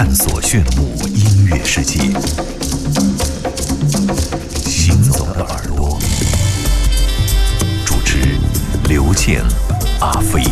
探索炫目音乐世界。行走的耳朵，主持刘健、阿飞。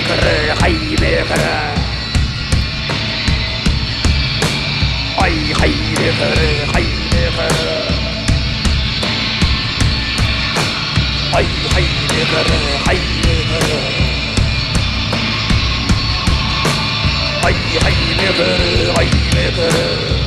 kırı hay be kırı Ay hay be kırı hay be kırı Ay hay be kırı Ay hay be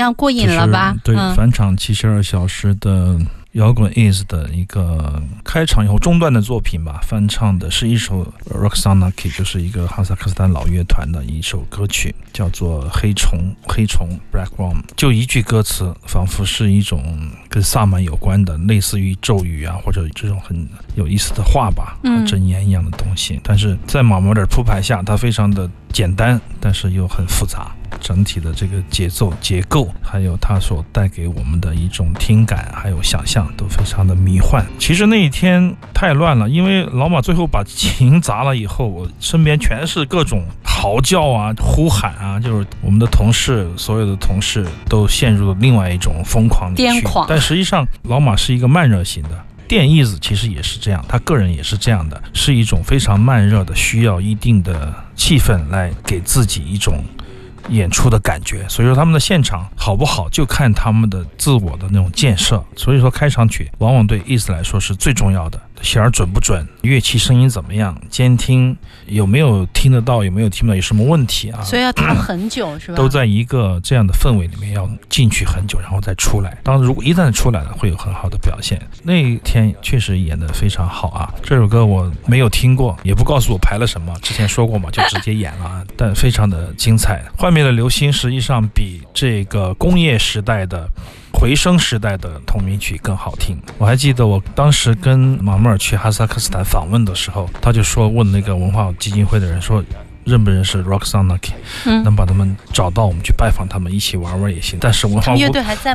样，过瘾了吧？对，返场七十二小时的。摇滚 is 的一个开场以后中段的作品吧，翻唱的是一首 Roxanna，就是一个哈萨克斯坦老乐团的一首歌曲，叫做《黑虫》。黑虫 Black Worm，就一句歌词，仿佛是一种跟萨满有关的，类似于咒语啊，或者这种很有意思的话吧，真言一样的东西。但是在马毛的铺排下，它非常的简单，但是又很复杂。整体的这个节奏结构，还有它所带给我们的一种听感，还有想象，都非常的迷幻。其实那一天太乱了，因为老马最后把琴砸了以后，我身边全是各种嚎叫啊、呼喊啊，就是我们的同事，所有的同事都陷入了另外一种疯狂的癫狂。但实际上，老马是一个慢热型的，电意子其实也是这样，他个人也是这样的，是一种非常慢热的，需要一定的气氛来给自己一种。演出的感觉，所以说他们的现场好不好，就看他们的自我的那种建设。所以说开场曲往往对意思来说是最重要的。弦儿准不准，乐器声音怎么样，监听有没有听得到，有没有听不到，有什么问题啊？所以要调很久 是吧？都在一个这样的氛围里面，要进去很久，然后再出来。当如果一旦出来了，会有很好的表现。那天确实演得非常好啊！这首歌我没有听过，也不告诉我排了什么，之前说过嘛，就直接演了，但非常的精彩。幻灭的流星实际上比这个工业时代的。回声时代的同名曲更好听。我还记得我当时跟马穆尔去哈萨克斯坦访问的时候，他就说问那个文化基金会的人说，认不认识 Roxanna？嗯，能把他们找到，我们去拜访他们，一起玩玩也行。但是文化部？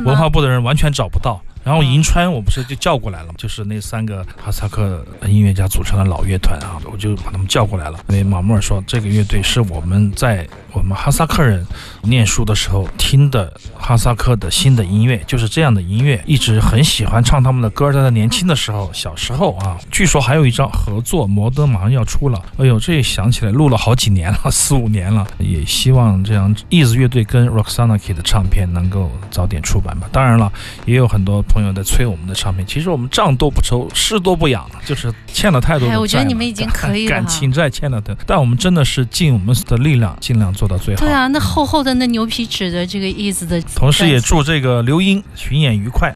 文化部的人完全找不到。然后银川我不是就叫过来了吗？就是那三个哈萨克音乐家组成的老乐团啊，我就把他们叫过来了。因为马穆尔说，这个乐队是我们在我们哈萨克人念书的时候听的哈萨克的新的音乐，就是这样的音乐，一直很喜欢唱他们的歌。在他年轻的时候，小时候啊，据说还有一张合作《摩登》马上要出了。哎呦，这想起来录了好几年了，四五年了。也希望这样 e a s 乐队跟 Roxana K 的唱片能够早点出版吧。当然了，也有很多。朋友在催我们的唱片，其实我们账多不愁，事多不养，就是欠了太多的债。我觉得你们已经可以了，感情债欠了的，但我们真的是尽我们的力量，尽量做到最好。对啊，那厚厚的那牛皮纸的这个意思的，同时也祝这个刘英巡演愉快。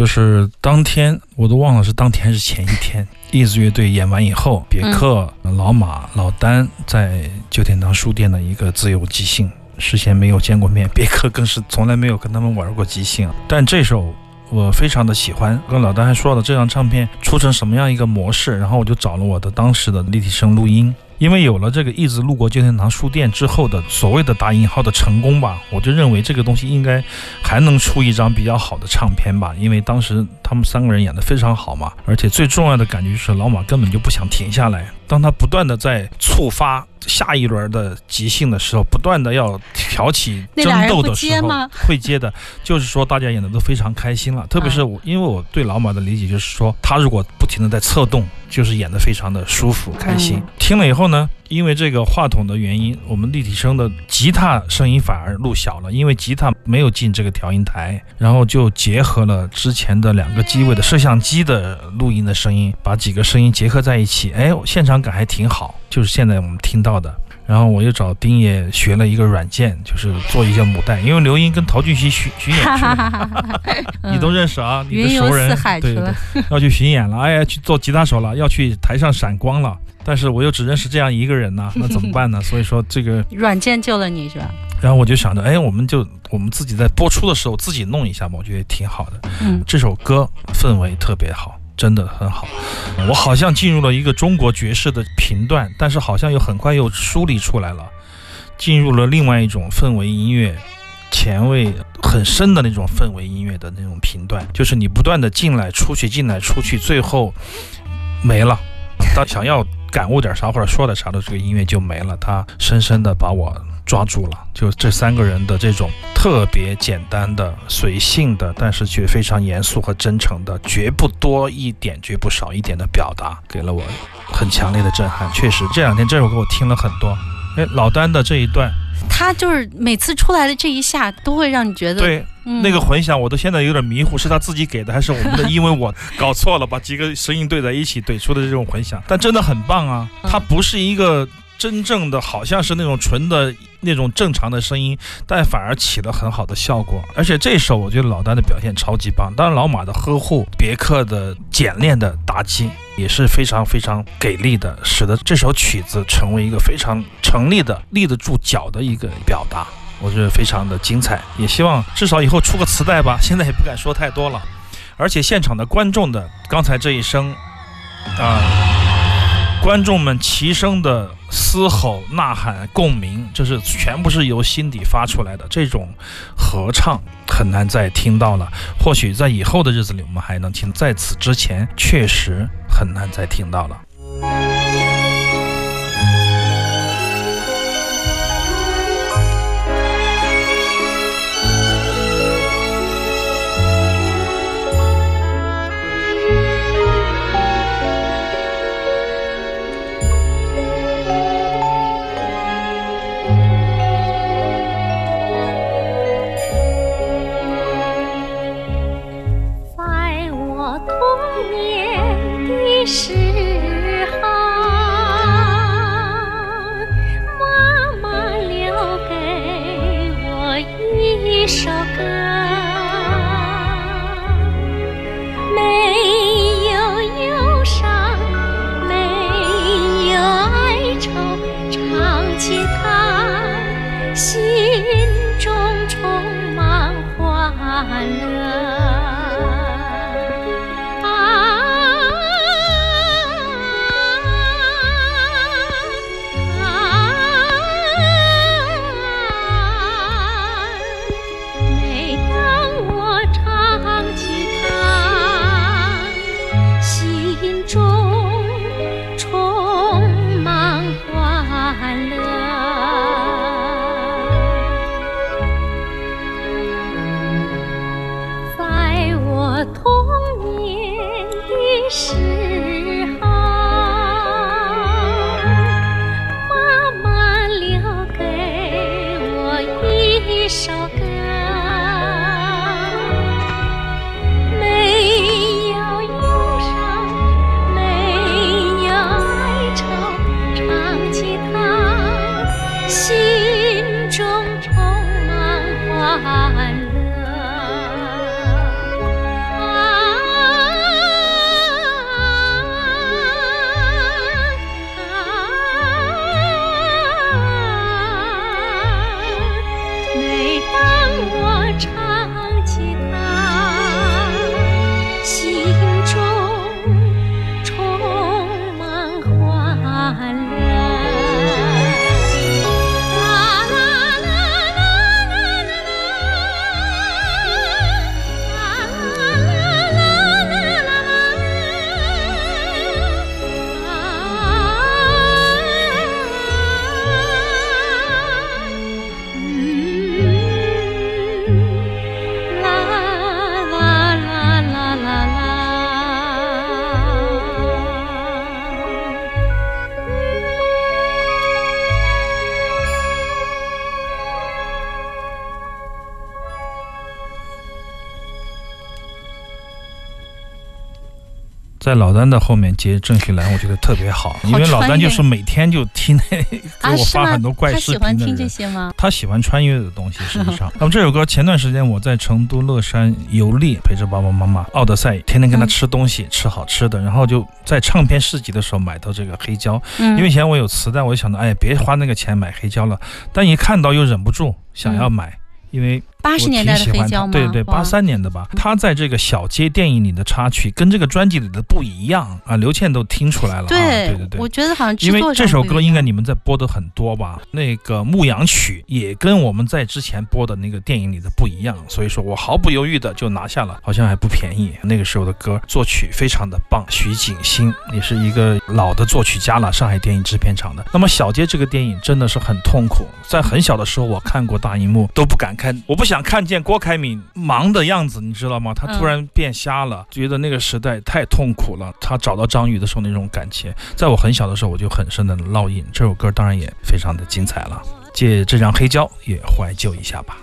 就是当天我都忘了是当天还是前一天，Ease 乐队演完以后，别克、老马、老丹在旧天堂书店的一个自由即兴，事先没有见过面，别克更是从来没有跟他们玩过即兴，但这首。我非常的喜欢，跟老丹还说了这张唱片出成什么样一个模式，然后我就找了我的当时的立体声录音，因为有了这个一直路过旧天堂书店之后的所谓的打引号的成功吧，我就认为这个东西应该还能出一张比较好的唱片吧，因为当时他们三个人演得非常好嘛，而且最重要的感觉就是老马根本就不想停下来，当他不断的在触发。下一轮的即兴的时候，不断的要挑起争斗的时候，会接的，就是说大家演的都非常开心了。特别是我，因为我对老马的理解就是说，他如果不停的在策动，就是演的非常的舒服开心。听了以后呢，因为这个话筒的原因，我们立体声的吉他声音反而录小了，因为吉他没有进这个调音台，然后就结合了之前的两个机位的摄像机的录音的声音，把几个声音结合在一起，哎，现场感还挺好。就是现在我们听到的，然后我又找丁爷学了一个软件，就是做一些母带，因为刘英跟陶俊熙巡巡演去了，你都认识啊，你的熟人，对对，要去巡演了，哎呀，去做吉他手了，要去台上闪光了，但是我又只认识这样一个人呐，那怎么办呢？所以说这个 软件救了你是吧？然后我就想着，哎，我们就我们自己在播出的时候自己弄一下吧，我觉得挺好的。嗯，这首歌氛围特别好。真的很好，我好像进入了一个中国爵士的频段，但是好像又很快又梳理出来了，进入了另外一种氛围音乐，前卫很深的那种氛围音乐的那种频段，就是你不断的进来出去，进来出去，最后没了。当想要感悟点啥或者说点啥的这个音乐就没了，他深深的把我。抓住了，就这三个人的这种特别简单的、随性的，但是却非常严肃和真诚的，绝不多一点，绝不少一点的表达，给了我很强烈的震撼。确实，这两天这首歌我听了很多。哎，老丹的这一段，他就是每次出来的这一下，都会让你觉得对那个混响，我都现在有点迷糊，是他自己给的还是我们的？因为我搞错了，把几个声音对在一起怼出的这种混响，但真的很棒啊！它不是一个。真正的好像是那种纯的那种正常的声音，但反而起了很好的效果。而且这首我觉得老丹的表现超级棒，当然老马的呵护、别克的简练的打击也是非常非常给力的，使得这首曲子成为一个非常成立的、立得住脚的一个表达。我觉得非常的精彩，也希望至少以后出个磁带吧。现在也不敢说太多了。而且现场的观众的刚才这一声啊。观众们齐声的嘶吼、呐喊、共鸣，这是全部是由心底发出来的。这种合唱很难再听到了。或许在以后的日子里，我们还能听。在此之前，确实很难再听到了。在老丹的后面接郑绪岚，我觉得特别好，因为老丹就是每天就听那 给我发很多怪视频的人。他喜欢听这些吗？他喜欢穿越的东西，实际上。那么这首歌前段时间我在成都乐山游历，陪着爸爸妈妈，奥德赛天天跟他吃东西，吃好吃的，然后就在唱片市集的时候买到这个黑胶，因为以前我有磁带，我就想到，哎，别花那个钱买黑胶了，但一看到又忍不住想要买，因为。八十年代的黑胶吗？对对，八三年的吧。他在这个小街电影里的插曲跟这个专辑里的不一样啊，刘倩都听出来了。对对对对，我觉得好像因为这首歌应该你们在播的很多吧？那个牧羊曲也跟我们在之前播的那个电影里的不一样，所以说我毫不犹豫的就拿下了，好像还不便宜。那个时候的歌作曲非常的棒，徐景欣也是一个老的作曲家了，上海电影制片厂的。那么小街这个电影真的是很痛苦，在很小的时候我看过大荧幕都不敢看，我不想看见郭凯。敏忙的样子，你知道吗？他突然变瞎了，觉得那个时代太痛苦了。他找到张宇的时候那种感情，在我很小的时候我就很深的烙印。这首歌当然也非常的精彩了，借这张黑胶也怀旧一下吧。